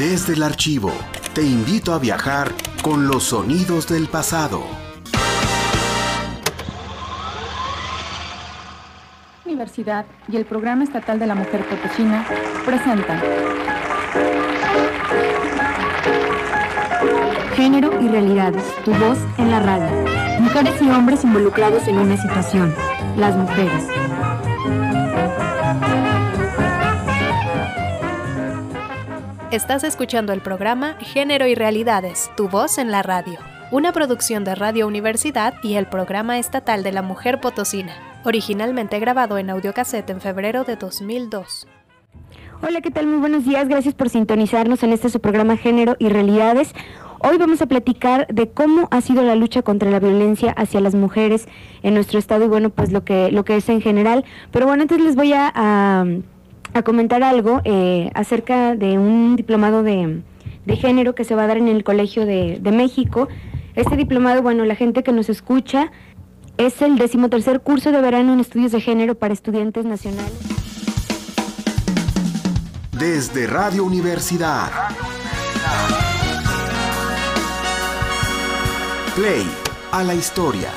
Desde el archivo, te invito a viajar con los sonidos del pasado. Universidad y el Programa Estatal de la Mujer Potosina presentan Género y realidades, tu voz en la radio. Mujeres y hombres involucrados en una situación. Las mujeres. Estás escuchando el programa Género y Realidades, tu voz en la radio, una producción de Radio Universidad y el Programa Estatal de la Mujer Potosina, originalmente grabado en audiocassette en febrero de 2002. Hola, ¿qué tal? Muy buenos días. Gracias por sintonizarnos en este su programa Género y Realidades. Hoy vamos a platicar de cómo ha sido la lucha contra la violencia hacia las mujeres en nuestro estado y bueno, pues lo que, lo que es en general. Pero bueno, antes les voy a, a comentar algo eh, acerca de un diplomado de, de, género que se va a dar en el Colegio de, de México. Este diplomado, bueno, la gente que nos escucha, es el decimotercer curso de verano en estudios de género para estudiantes nacionales. Desde Radio Universidad. Play a la historia.